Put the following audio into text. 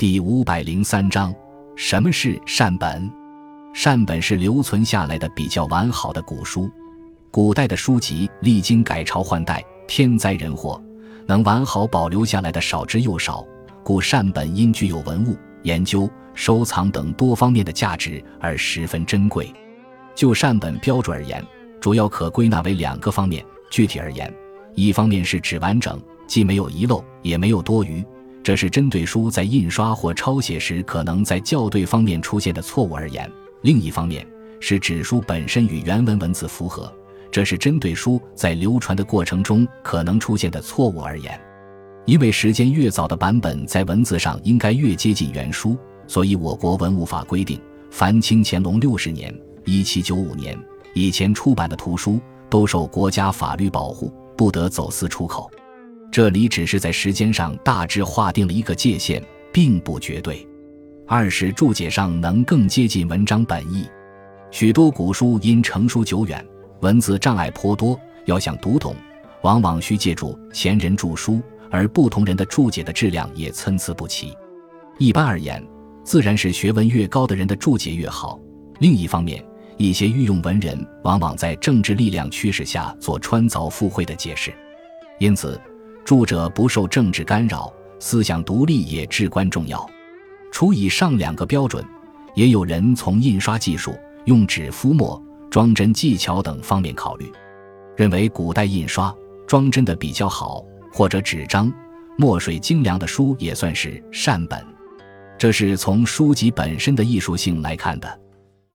第五百零三章，什么是善本？善本是留存下来的比较完好的古书。古代的书籍历经改朝换代、天灾人祸，能完好保留下来的少之又少，故善本因具有文物、研究、收藏等多方面的价值而十分珍贵。就善本标准而言，主要可归纳为两个方面。具体而言，一方面是指完整，既没有遗漏，也没有多余，这是针对书在印刷或抄写时可能在校对方面出现的错误而言；另一方面是指书本身与原文文字符合，这是针对书在流传的过程中可能出现的错误而言。因为时间越早的版本在文字上应该越接近原书，所以我国文物法规定，凡清乾隆六十年（一七九五年）以前出版的图书。都受国家法律保护，不得走私出口。这里只是在时间上大致划定了一个界限，并不绝对。二是注解上能更接近文章本意。许多古书因成书久远，文字障碍颇多，要想读懂，往往需借助前人著书，而不同人的注解的质量也参差不齐。一般而言，自然是学问越高的人的注解越好。另一方面，一些御用文人往往在政治力量驱使下做穿凿附会的解释，因此著者不受政治干扰，思想独立也至关重要。除以上两个标准，也有人从印刷技术、用纸敷墨、装帧技巧等方面考虑，认为古代印刷装帧的比较好，或者纸张墨水精良的书也算是善本。这是从书籍本身的艺术性来看的。